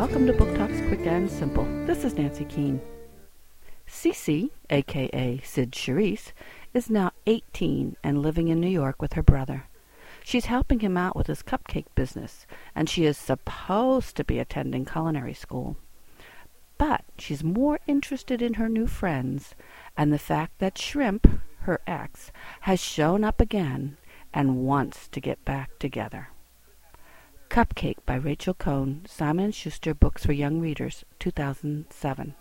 welcome to Book Talks Quick and Simple. This is Nancy Keane. Cece, aka Cyd Charisse, is now 18 and living in New York with her brother. She's helping him out with his cupcake business, and she is supposed to be attending culinary school. But she's more interested in her new friends and the fact that Shrimp, her ex, has shown up again and wants to get back together. Cupcake by Rachel Cohn, Simon & Schuster Books for Young Readers, 2007.